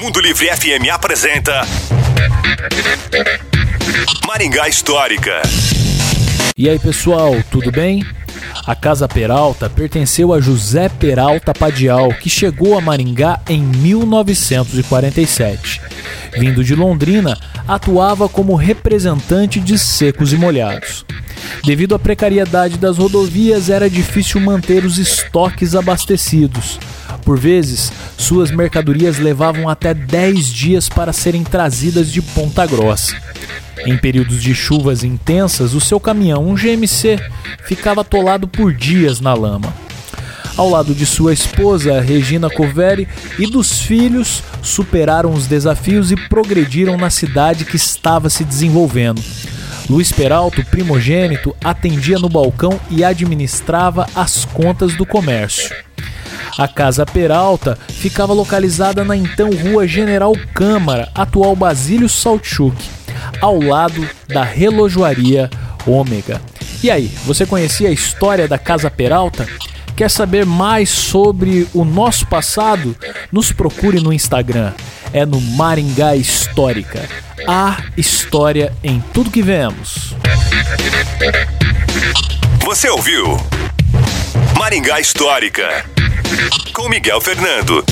Mundo Livre FM apresenta Maringá Histórica. E aí pessoal, tudo bem? A Casa Peralta pertenceu a José Peralta Padial, que chegou a Maringá em 1947. Vindo de Londrina, atuava como representante de secos e molhados. Devido à precariedade das rodovias, era difícil manter os estoques abastecidos. Por vezes, suas mercadorias levavam até 10 dias para serem trazidas de Ponta Grossa. Em períodos de chuvas intensas, o seu caminhão, um GMC, ficava atolado por dias na lama. Ao lado de sua esposa, Regina Coveri, e dos filhos, superaram os desafios e progrediram na cidade que estava se desenvolvendo. Luiz Peralto, primogênito, atendia no balcão e administrava as contas do comércio. A Casa Peralta ficava localizada na então Rua General Câmara, atual Basílio Saltchuk, ao lado da relojoaria Ômega. E aí, você conhecia a história da Casa Peralta? Quer saber mais sobre o nosso passado? Nos procure no Instagram. É no Maringá Histórica. A história em tudo que vemos. Você ouviu Maringá Histórica com Miguel Fernando.